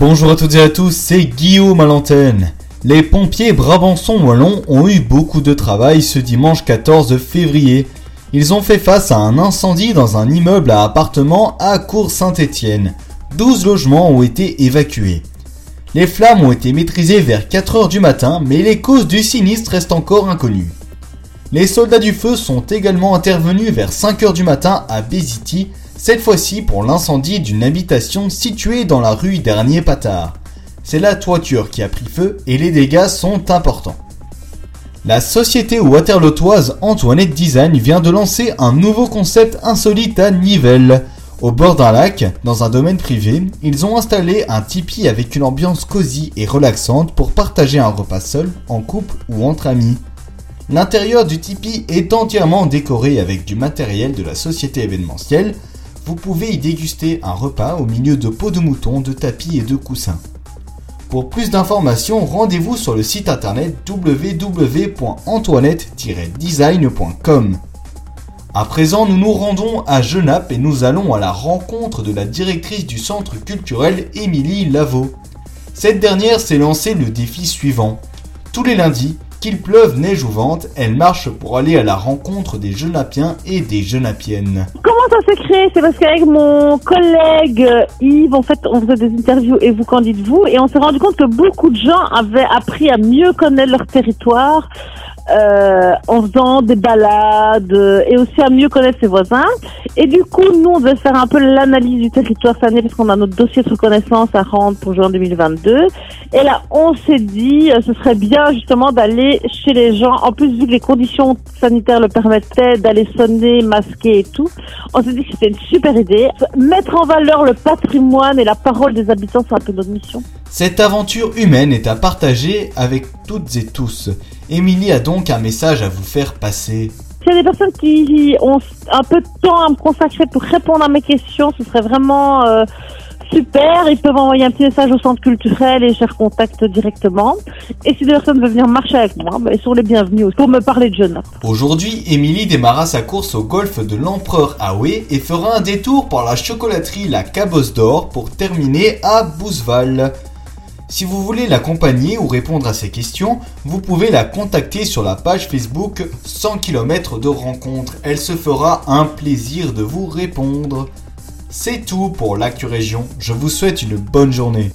Bonjour à toutes et à tous, c'est Guillaume à l'antenne. Les pompiers Brabançon-Wallon ont eu beaucoup de travail ce dimanche 14 février. Ils ont fait face à un incendie dans un immeuble à appartements à Cours-Saint-Étienne. 12 logements ont été évacués. Les flammes ont été maîtrisées vers 4 heures du matin, mais les causes du sinistre restent encore inconnues. Les soldats du feu sont également intervenus vers 5 heures du matin à Béziti, cette fois-ci pour l'incendie d'une habitation située dans la rue Dernier Patard. C'est la toiture qui a pris feu et les dégâts sont importants. La société waterlotoise Antoinette Design vient de lancer un nouveau concept insolite à Nivelles. Au bord d'un lac, dans un domaine privé, ils ont installé un tipi avec une ambiance cosy et relaxante pour partager un repas seul, en couple ou entre amis. L'intérieur du tipi est entièrement décoré avec du matériel de la société événementielle. Vous pouvez y déguster un repas au milieu de pots de mouton, de tapis et de coussins. Pour plus d'informations, rendez-vous sur le site internet www.antoinette-design.com. À présent, nous nous rendons à Genappe et nous allons à la rencontre de la directrice du centre culturel Émilie Lavaux. Cette dernière s'est lancé le défi suivant. Tous les lundis, qu'il pleuve, neige ou vente, elle marche pour aller à la rencontre des Genapiens et des Genapiennes. Comment ça s'est créé? C'est parce qu'avec mon collègue euh, Yves, en fait, on faisait des interviews et vous qu'en dites-vous Et on s'est rendu compte que beaucoup de gens avaient appris à mieux connaître leur territoire euh, en faisant des balades euh, et aussi à mieux connaître ses voisins. Et du coup, nous, on devait faire un peu l'analyse du territoire année parce qu'on a notre dossier de reconnaissance à rendre pour juin 2022. Et là, on s'est dit, euh, ce serait bien justement d'aller chez les gens. En plus, vu que les conditions sanitaires le permettaient, d'aller sonner, masquer et tout, on s'est dit que c'était une super idée. Mettre en valeur le patrimoine et la parole des habitants, c'est un peu notre mission. Cette aventure humaine est à partager avec toutes et tous. Émilie a donc un message à vous faire passer. S'il y a des personnes qui ont un peu de temps à me consacrer pour répondre à mes questions, ce serait vraiment euh, super. Ils peuvent envoyer un petit message au centre culturel et je les recontacte directement. Et si des personnes veulent venir marcher avec moi, ben, ils sont les bienvenus pour me parler de jeunes. Aujourd'hui, Émilie démarra sa course au golf de l'Empereur Aoué et fera un détour par la chocolaterie La Cabosse d'Or pour terminer à Bouzeval. Si vous voulez l'accompagner ou répondre à ses questions, vous pouvez la contacter sur la page Facebook 100 km de rencontre. Elle se fera un plaisir de vous répondre. C'est tout pour l'actu région. Je vous souhaite une bonne journée.